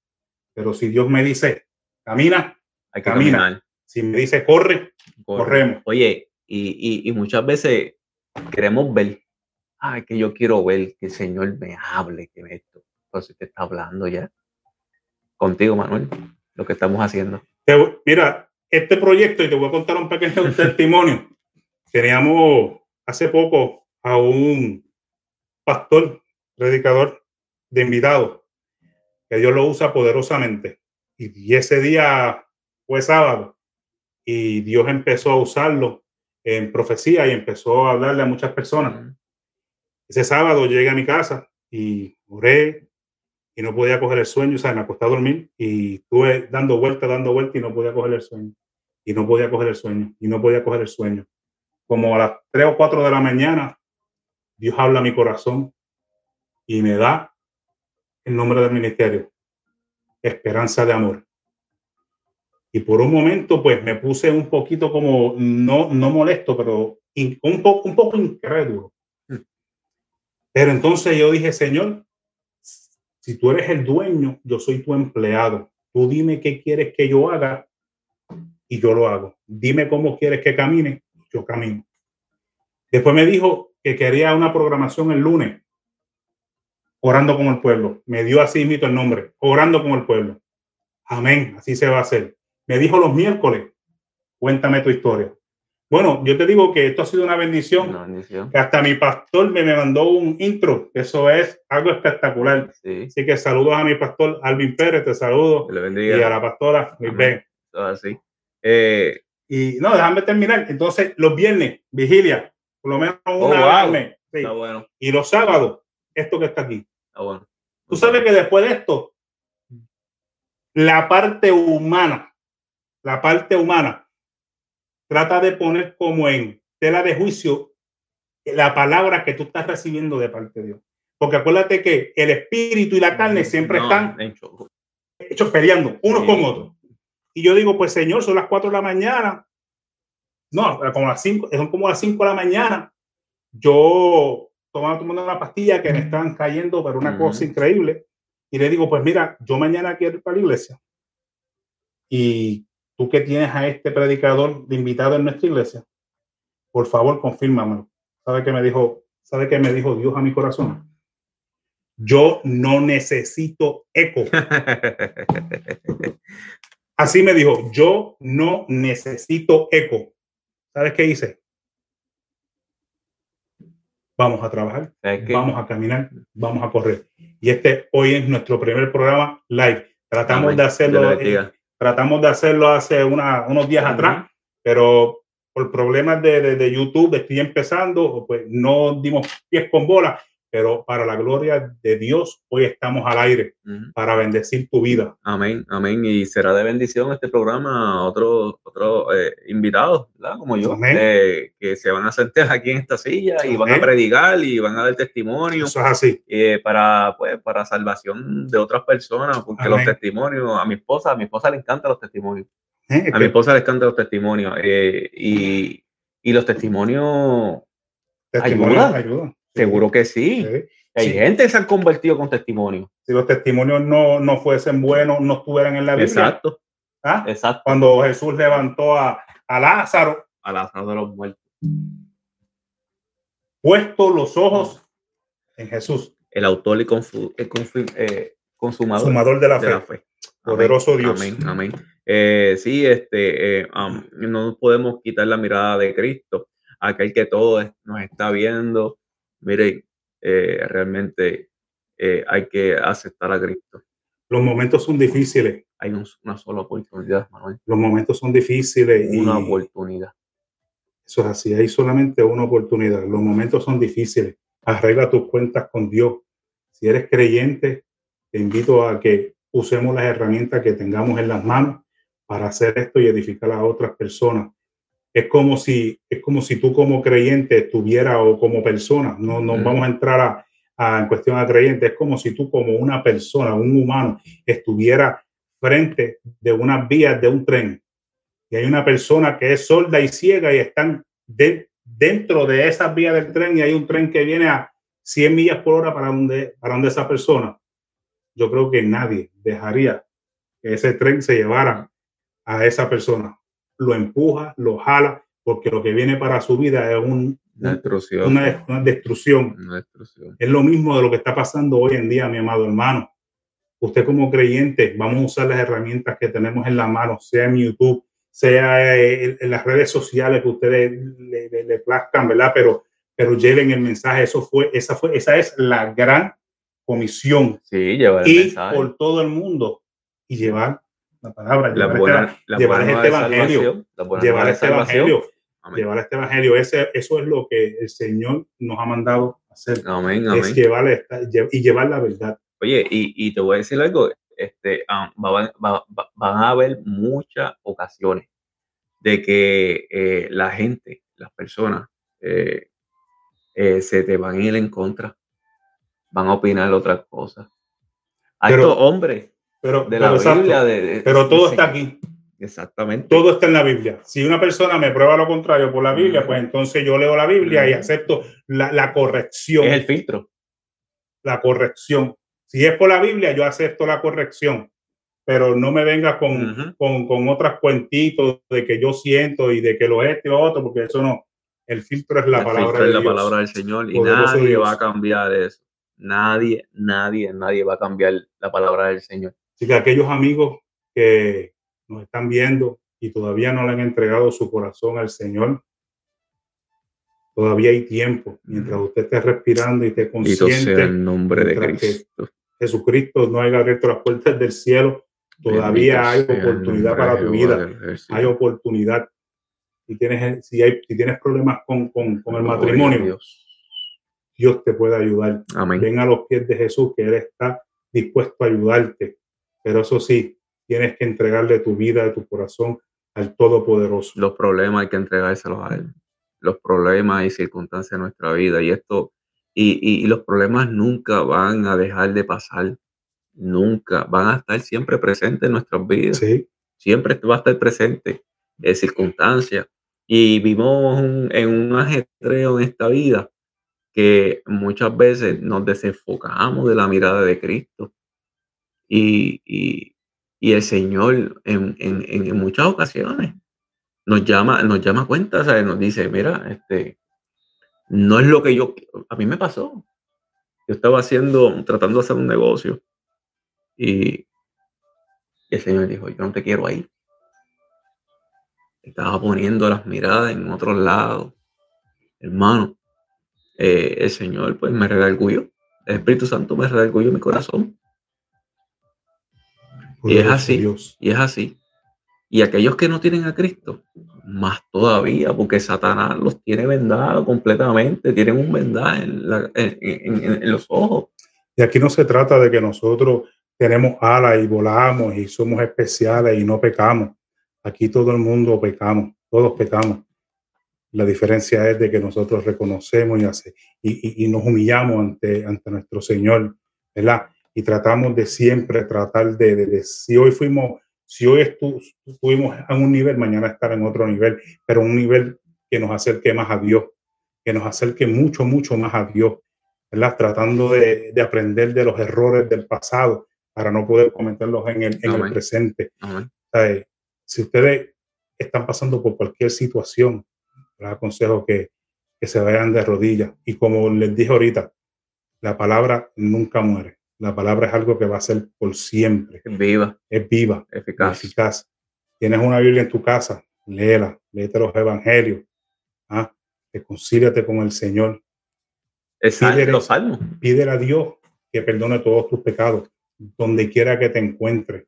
pero si Dios me dice, camina, hay que camina. Caminar. Si me dice corre, corremos. Oye, y, y, muchas veces queremos ver, ay, que yo quiero ver que el Señor me hable, que esto. Entonces te está hablando ya contigo, Manuel, lo que estamos haciendo. Mira, este proyecto, y te voy a contar un pequeño testimonio. Teníamos hace poco a un pastor, predicador de invitado, que Dios lo usa poderosamente. Y ese día fue sábado y Dios empezó a usarlo en profecía y empezó a hablarle a muchas personas. Ese sábado llegué a mi casa y oré y no podía coger el sueño, o sea, me acosté a dormir y estuve dando vuelta, dando vuelta y no podía coger el sueño. Y no podía coger el sueño, y no podía coger el sueño. Como a las 3 o 4 de la mañana, Dios habla a mi corazón y me da el nombre del ministerio, Esperanza de Amor. Y por un momento, pues me puse un poquito como, no, no molesto, pero un, poco, un poco incrédulo. Pero entonces yo dije, Señor, si tú eres el dueño, yo soy tu empleado. Tú dime qué quieres que yo haga y yo lo hago. Dime cómo quieres que camine, yo camino. Después me dijo que quería una programación el lunes, orando con el pueblo. Me dio así mismo el nombre, orando con el pueblo. Amén, así se va a hacer. Me dijo los miércoles, cuéntame tu historia. Bueno, yo te digo que esto ha sido una bendición. Que hasta mi pastor me, mandó un intro. Eso es algo espectacular. Así que saludos a mi pastor Alvin Pérez, te saludo. Y a la pastora Luis Ben. Así. Eh, y no, déjame terminar. Entonces, los viernes, vigilia, por lo menos oh, una wow. bueno. Y los sábados, esto que está aquí. Está bueno. Tú sabes que después de esto, la parte humana la parte humana, trata de poner como en tela de juicio la palabra que tú estás recibiendo de parte de Dios. Porque acuérdate que el espíritu y la carne siempre están hechos peleando unos con otros. Y yo digo, pues Señor, son las cuatro de la mañana. no, como las 5, son como las 5 de la mañana. Yo tomaba tomando una pastilla que me estaban cayendo, pero una cosa increíble. Y le digo, pues mira, yo mañana quiero ir para la iglesia. Y tú que tienes a este predicador de invitado en nuestra iglesia, por favor, confírmamelo. ¿Sabe qué me dijo? ¿Sabe qué me dijo Dios a mi corazón? Yo no necesito eco. Así me dijo, yo no necesito eco. ¿Sabes qué hice? Vamos a trabajar, vamos a caminar, vamos a correr. Y este hoy es nuestro primer programa live. Tratamos de hacerlo, eh, tratamos de hacerlo hace unos días atrás, pero por problemas de, de, YouTube estoy empezando, pues no dimos pies con bola pero para la gloria de Dios, hoy estamos al aire para bendecir tu vida. Amén, amén. Y será de bendición este programa a otros otro, eh, invitados. Como yo, eh, que se van a sentar aquí en esta silla y van a predicar y van a dar testimonio. Eso es así. Eh, para, pues, para salvación de otras personas, porque los testimonios, a mi esposa, a mi esposa le encantan los testimonios. a mi esposa le encantan los testimonios. y, y los testimonios, testimonios ayudan. Seguro que sí. Hay gente que se han convertido con testimonio. Si los testimonios no, no fuesen buenos, no estuvieran en la Biblia. Exacto. ¿Ah? Exacto. Cuando Jesús levantó a, a Lázaro. A Lázaro de los muertos. Puesto los ojos en Jesús. El autor y eh, consumador, de la fe. Poderoso Dios. Amén. Amén. Eh, sí, este, eh, no podemos quitar la mirada de Cristo. Aquel que todo nos está viendo, mire, eh, realmente eh, hay que aceptar a Cristo. Los momentos son difíciles. Hay una sola oportunidad, Manuel. Los momentos son difíciles. Una oportunidad. Eso es así, hay solamente una oportunidad. Los momentos son difíciles. Arregla tus cuentas con Dios. Si eres creyente, te invito a que usemos las herramientas que tengamos en las manos para hacer esto y edificar a otras personas es como si, es como si tú como creyente estuviera o como persona, no, no vamos a entrar a, en cuestión a creyente, es como si tú como una persona, un humano, estuviera frente de unas vías de un tren. Y hay una persona que es sorda y ciega y están dentro de esas vías del tren y hay un tren que viene a 100 millas por hora para donde, para donde esa persona. Yo creo que nadie dejaría que ese tren se llevara a esa persona lo empuja, lo jala, porque lo que viene para su vida es un, una, destrucción. Es lo mismo de lo que está pasando hoy en día, mi amado hermano. Usted como creyente, vamos a usar las herramientas que tenemos en la mano, sea en YouTube, sea en, las redes sociales que ustedes le, le, plazcan, ¿verdad? Pero, pero lleven el mensaje. Eso fue, esa fue, esa es la gran comisión. Sí, llevar el por todo el mundo y llevar la palabra, llevar, este, evangelio, llevar este evangelio, llevar este evangelio. Ese, eso es lo que el Señor nos ha mandado hacer. Amén, Es llevar esta, y llevar la verdad. Oye, y, y te voy a decir algo, este, um, van a haber muchas ocasiones de que eh, la gente, las personas, eh, eh, se te van a ir en contra, van a opinar otras cosas. A estos hombres pero, de la Biblia. pero todo está aquí. Exactamente. Todo está en la Biblia. Si una persona me prueba lo contrario por la Biblia, pues entonces yo leo la Biblia y acepto la, corrección. Es el filtro. La corrección. Si es por la Biblia, yo acepto la corrección. Pero no me venga con, con, con otras cuentitos de que yo siento y de que lo este y lo otro, porque eso no. El filtro es la palabra de es la palabra del Señor y nadie va a cambiar eso. Nadie, nadie, nadie va a cambiar la palabra del Señor. Así que aquellos amigos que nos están viendo y todavía no le han entregado su corazón al Señor, todavía hay tiempo. Mientras usted esté respirando y esté consciente. el nombre de Cristo. Jesucristo no haya abierto las puertas del cielo. Todavía hay oportunidad para tu vida. Hay oportunidad. Si tienes, si hay, si tienes problemas con, con, con el matrimonio, Dios. Dios te puede ayudar. Amén. Ven a los pies de Jesús, que Él está dispuesto a ayudarte. Pero eso sí, tienes que entregarle tu vida, tu corazón al Todopoderoso. Los problemas hay que entregárselos a Él. Los problemas y circunstancias de nuestra vida. Y esto, y, los problemas nunca van a dejar de pasar. Nunca. Van a estar siempre presentes en nuestras vidas. Sí. Siempre va a estar presente en circunstancias. Y vivimos en un ajetreo en esta vida que muchas veces nos desenfocamos de la mirada de Cristo. Y, y, el Señor en, en, en, muchas ocasiones nos llama, nos llama a cuenta, nos dice, mira, este, no es lo que yo, a mí me pasó. Yo estaba haciendo, tratando de hacer un negocio y el Señor dijo, yo no te quiero ahí. Estaba poniendo las miradas en otros lados. Hermano, eh, el Señor pues me redarguyó. El Espíritu Santo me redarguyó mi corazón. Y es así. Y es así. Y aquellos que no tienen a Cristo, más todavía, porque Satanás los tiene vendados completamente, tienen un vendaje en, los ojos. Y aquí no se trata de que nosotros tenemos alas y volamos y somos especiales y no pecamos. Aquí todo el mundo pecamos, todos pecamos. La diferencia es de que nosotros reconocemos y, hace, y, y, nos humillamos ante, ante nuestro Señor, ¿verdad? Y tratamos de siempre tratar de, de, de si hoy fuimos si hoy estuvimos en un nivel, mañana estar en otro nivel, pero un nivel que nos acerque más a Dios, que nos acerque mucho, mucho más a Dios, ¿verdad? Tratando de, de aprender de los errores del pasado para no poder cometerlos en el, en el presente. Si ustedes están pasando por cualquier situación, les aconsejo que, que se vayan de rodillas. Y como les dije ahorita, la palabra nunca muere. La palabra es algo que va a ser por siempre. Es viva. Es viva. Eficaz. eficaz. Tienes una Biblia en tu casa, léela, léete los evangelios. ¿ah? Reconcíliate con el Señor. Pídele, los salmos. Pídele a Dios que perdone todos tus pecados, donde quiera que te encuentres.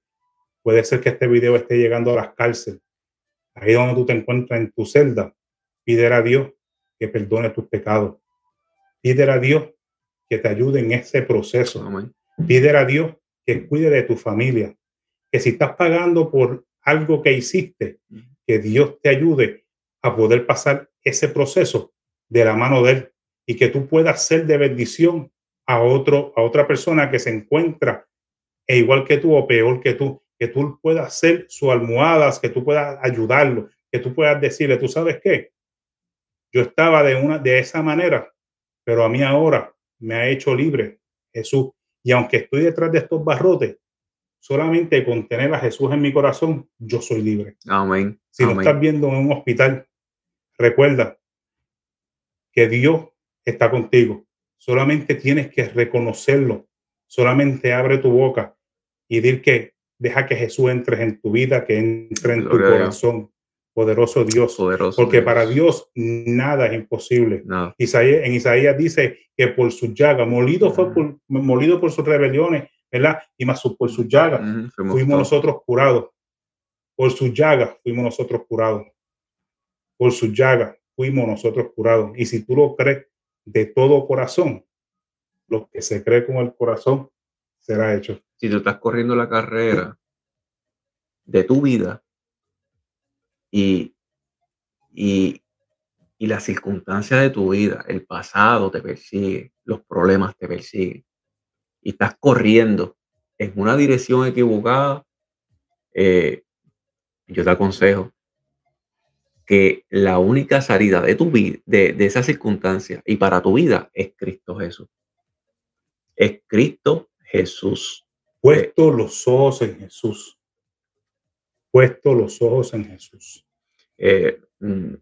Puede ser que este video esté llegando a las cárceles. Ahí donde tú te encuentras en tu celda, pídele a Dios que perdone tus pecados. Pídele a Dios que te ayude en ese proceso. Amén. Pídele a Dios que cuide de tu familia, que si estás pagando por algo que hiciste, que Dios te ayude a poder pasar ese proceso de la mano de Él y que tú puedas ser de bendición a, otro, a otra persona que se encuentra e igual que tú o peor que tú, que tú puedas ser su almohadas, que tú puedas ayudarlo, que tú puedas decirle, tú sabes qué, yo estaba de, una, de esa manera, pero a mí ahora me ha hecho libre Jesús y aunque estoy detrás de estos barrotes, solamente con tener a Jesús en mi corazón, yo soy libre. Amén. Si lo estás viendo en un hospital, recuerda que Dios está contigo. Solamente tienes que reconocerlo. Solamente abre tu boca y dir que deja que Jesús entre en tu vida, que entre en tu corazón poderoso Dios. porque para Dios nada es imposible. Isaías, en Isaías dice que por su llaga, molido fue por, molido por sus rebeliones, ¿verdad? Y más por su llaga, fuimos nosotros curados. Por su llaga fuimos nosotros curados. Por su llaga fuimos nosotros curados. Y si tú lo crees de todo corazón, lo que se cree con el corazón será hecho. Si tú estás corriendo la carrera de tu vida, y, y, y las circunstancias de tu vida, el pasado te persigue, los problemas te persiguen y estás corriendo en una dirección equivocada, eh, yo te aconsejo que la única salida de tu vida, de, de esa circunstancia y para tu vida es Cristo Jesús. Es Cristo Jesús. Puesto los ojos en Jesús puesto los ojos en Jesús? Eh, mm,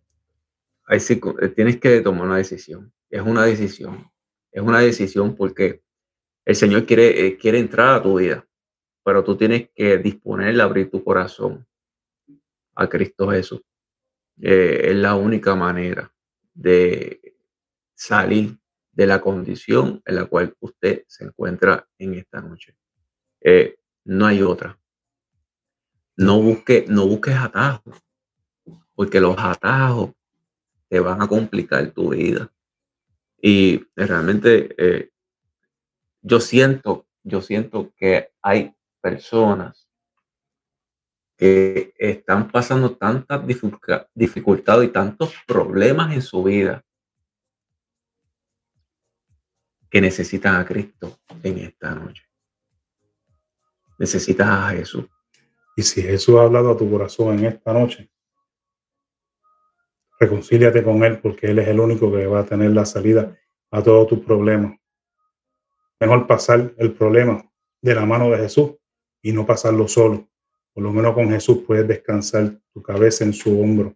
eh, tienes que tomar una decisión. Es una decisión. Es una decisión porque el Señor quiere, eh, quiere entrar a tu vida, pero tú tienes que disponer, abrir tu corazón a Cristo Jesús. es la única manera de salir de la condición en la cual usted se encuentra en esta noche. no hay otra no, busque, no busques atajos, porque los atajos te van a complicar tu vida. Y realmente eh, yo siento, yo siento que hay personas que están pasando tantas dificultades y tantos problemas en su vida que necesitan a Cristo en esta noche. Necesitas a Jesús. Y si Jesús ha hablado a tu corazón en esta noche, reconcíliate con Él porque Él es el único que va a tener la salida a todos tus problemas. Mejor pasar el problema de la mano de Jesús y no pasarlo solo. Por lo menos con Jesús puedes descansar tu cabeza en su hombro.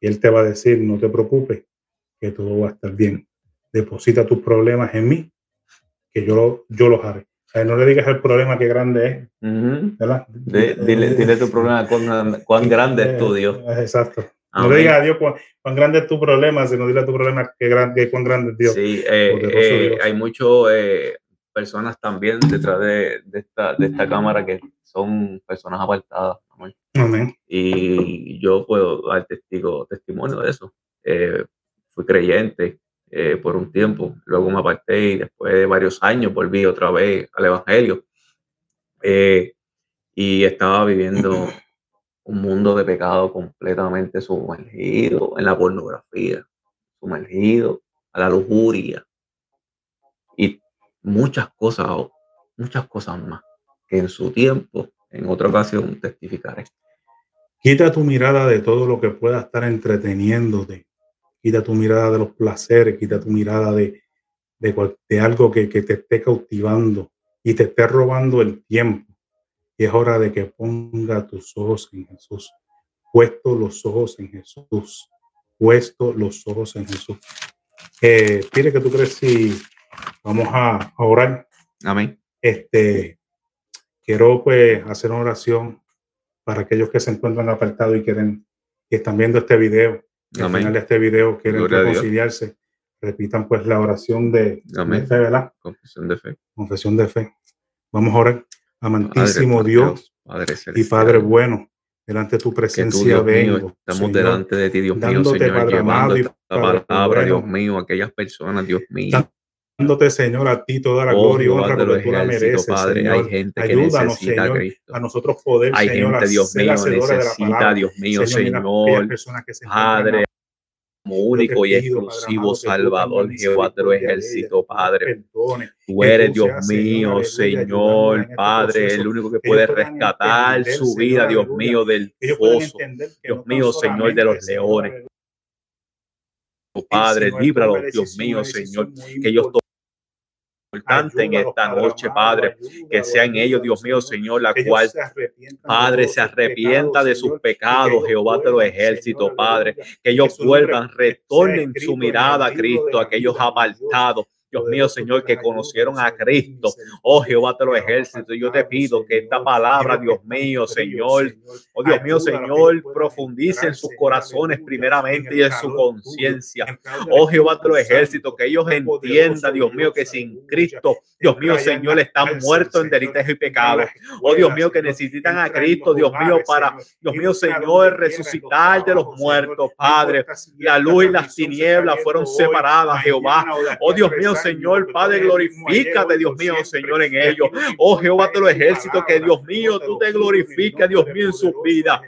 Y Él te va a decir, no te preocupes, que todo va a estar bien. Deposita tus problemas en mí, que yo, yo los haré. no le digas el problema qué grande es. dile, dile, tu problema, cuán, cuán grande es tu Dios. Exacto. No le digas a Dios cuán, grande es tu problema, sino dile a tu problema qué grande, cuán grande es Dios. Sí, eh, eh, hay muchas eh, personas también detrás de, de, esta, de esta cámara que son personas apartadas. Amén. Y yo puedo dar testigo, testimonio de eso. fui creyente por un tiempo, luego me aparté y después de varios años volví otra vez al Evangelio. y estaba viviendo un mundo de pecado completamente sumergido en la pornografía, sumergido a la lujuria y muchas cosas, muchas cosas más que en su tiempo, en otra ocasión, testificaré. Quita tu mirada de todo lo que pueda estar entreteniéndote. Quita tu mirada de los placeres, quita tu mirada de, de, algo que, que te esté cautivando y te esté robando el tiempo y es hora de que ponga tus ojos en Jesús. Puesto los ojos en Jesús. Puesto los ojos en Jesús. Eh, que tú crees si vamos a, orar. Amén. Este, quiero pues hacer una oración para aquellos que se encuentran apartados y quieren, y están viendo este video. Al final de este video quieren reconciliarse. Repitan pues la oración de, de fe, ¿verdad? Confesión de fe. Confesión de fe. Vamos a orar amantísimo Dios, y Padre bueno, delante de tu presencia vengo. estamos delante de ti, Dios mío, Señor, llevando esta palabra, Dios mío, aquellas personas, Dios mío. Dándote, Señor, a ti toda la oh, gloria y honra que tú la mereces, Padre. Señor. Hay gente que Ayúdanos, necesita Señor, Cristo. a nosotros poder, Hay Señor, gente, Dios mío, necesita, Dios mío, Señor, Padre, único y exclusivo Salvador, Jehová de los ejércitos, Padre. Tú eres Dios mío, Señor, Padre, el único que puede rescatar su vida, Dios mío, del foso. Dios mío, Señor de los leones. Padre, líbralo, Dios mío, Señor, que ellos importante en esta noche, Padre, que sean ellos, Dios mío, Señor, la cual, Padre, se arrepienta de sus pecados, Jehová de los ejércitos, Padre, que ellos vuelvan, retornen su mirada a Cristo, aquellos apartados Dios mío, Señor, que conocieron a Cristo. Oh Jehová de los ejércitos, yo te pido que esta palabra, Dios mío, Señor, oh Dios mío, Señor, profundice en sus corazones primeramente y en su conciencia. Oh Jehová de los ejércitos, que ellos entiendan, Dios mío, que sin Cristo, Dios mío, Señor, están muertos en delitos y pecados. Oh Dios mío, que necesitan a Cristo, Dios mío, para, Dios mío, Señor, resucitar de los muertos, Padre. La luz y las tinieblas fueron separadas, Jehová. Oh Dios mío, Señor, Padre, glorifícate, Dios mío, Señor, en ellos. Oh Jehová de los ejércitos, que Dios mío, tú te glorificas, Dios mío, en su vida.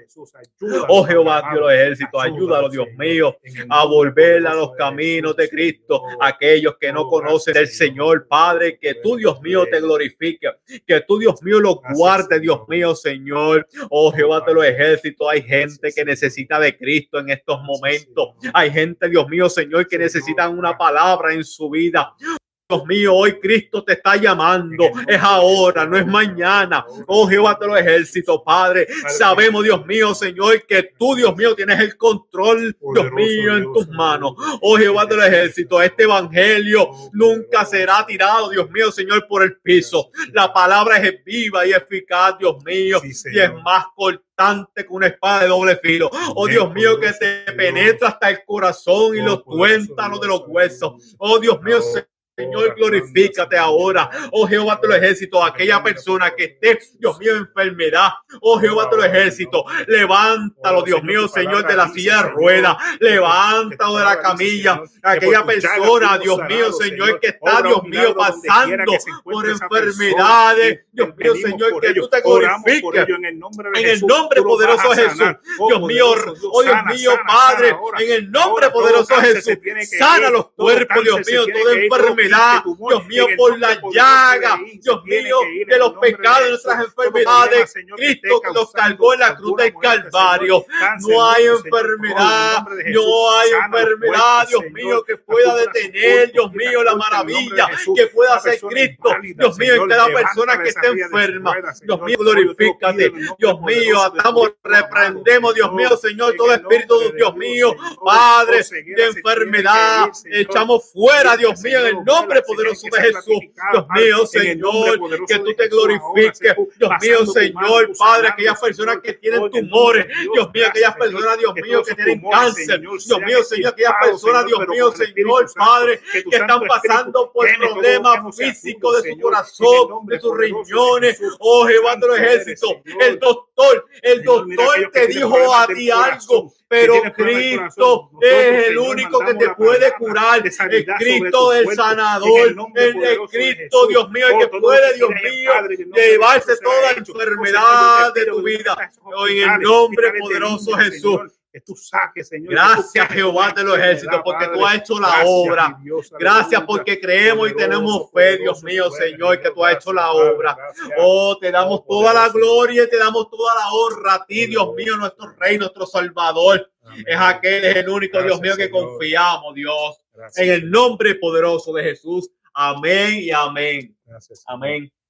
Oh Jehová de los ejércitos, ayúdalo, Dios mío, a volver a los caminos de Cristo. Aquellos que no conocen el Señor, Padre, que tú, Dios mío, te glorifique, que tú, Dios mío, lo guarde, Dios mío, Señor. Oh Jehová de los ejércitos, hay gente que necesita de Cristo en estos momentos. Hay gente, Dios mío, Señor, que necesitan una palabra en su vida. Dios mío, hoy Cristo te está llamando. Es ahora, no es mañana. Oh Jehová de los ejércitos, Padre. Sabemos, Dios mío, Señor, que tú, Dios mío, tienes el control, Dios mío, en tus manos. Oh Jehová de los ejércitos, este evangelio nunca será tirado, Dios mío, Señor, por el piso. La palabra es viva y eficaz, Dios mío, y es más cortante que una espada de doble filo. Oh Dios mío, que te penetra hasta el corazón y los tuéntanos de los huesos. Oh Dios mío, Señor, glorifícate ahora. Oh Jehová de los ejércitos, aquella persona que esté, Dios mío, enfermedad. Oh Jehová de los ejércitos, levántalo, Dios mío, Señor, de la silla de ruedas. Levántalo de la camilla. Aquella persona, Dios mío, Señor, que está, Dios mío, pasando por enfermedades. Dios mío, Señor, que tú te glorifiques. En el nombre poderoso de Jesús. Dios mío, oh Dios mío, Padre, en el nombre poderoso de Jesús. Sana los cuerpos, Dios mío, toda enfermedad Dios mío, por la llaga, Dios mío, de los pecados, de nuestras enfermedades. Cristo los cargó en la cruz del Calvario. No hay enfermedad, no hay enfermedad, Dios mío, que pueda detener, Dios mío, la maravilla que pueda hacer Cristo. Dios mío, en cada persona que esté enferma. Dios mío, glorifícate. Dios mío, atamos, reprendemos, Dios mío, Señor, todo espíritu, Dios mío, Padre, de enfermedad. Echamos fuera, Dios mío, en el nombre poderoso de Jesús. Dios mío, Señor, que tú te glorifiques. Dios mío, Señor, Padre, aquellas personas que tienen tumores. Dios mío, aquellas personas, Dios mío, que tienen cáncer. Dios mío, Señor, aquellas personas, Dios mío, Señor, Padre, que están pasando por problemas físicos de su corazón, de sus riñones. Oh, Jehová de los ejércitos, el doctor, el doctor te dijo a ti algo pero Cristo es el único que te puede curar. El Cristo el sanador, el, Cristo, Dios mío, el que puede, Dios mío, llevarse toda enfermedad de tu vida. En el nombre poderoso Jesús que tú saques, Señor. Gracias, Jehová de los ejércitos, porque tú has hecho la obra. Gracias porque creemos y tenemos fe, Dios mío, Señor, que tú has hecho la obra. Oh, te damos toda la gloria y te damos toda la honra a ti, Dios mío, nuestro Rey, nuestro Salvador. Es aquel, es el único Dios mío que confiamos, Dios. En el nombre poderoso de Jesús. Amén y amén. Amén.